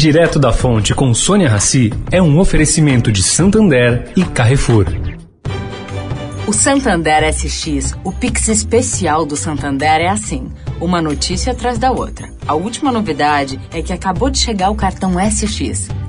Direto da Fonte com Sônia Rassi é um oferecimento de Santander e Carrefour. O Santander SX, o Pix especial do Santander é assim, uma notícia atrás da outra. A última novidade é que acabou de chegar o cartão SX.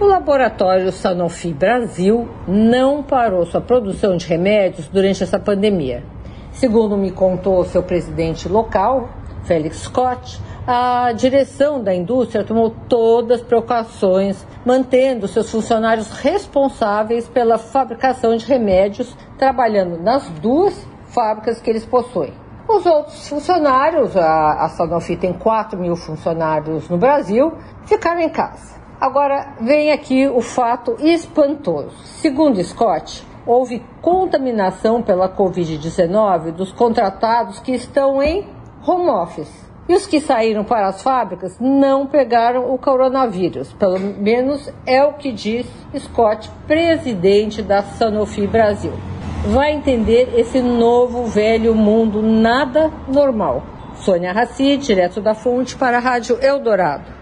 O laboratório Sanofi Brasil não parou sua produção de remédios durante essa pandemia. Segundo me contou seu presidente local, Félix Scott, a direção da indústria tomou todas as precauções, mantendo seus funcionários responsáveis pela fabricação de remédios, trabalhando nas duas fábricas que eles possuem. Os outros funcionários, a, Sanofi tem 4 mil funcionários no Brasil, ficaram em casa. Agora vem aqui o fato espantoso. Segundo Scott, houve contaminação pela Covid-19 dos contratados que estão em home office. E os que saíram para as fábricas não pegaram o coronavírus. Pelo menos é o que diz Scott, presidente da Sanofi Brasil. Vai entender esse novo velho mundo nada normal. Sônia Raci, direto da fonte para a Rádio Eldorado.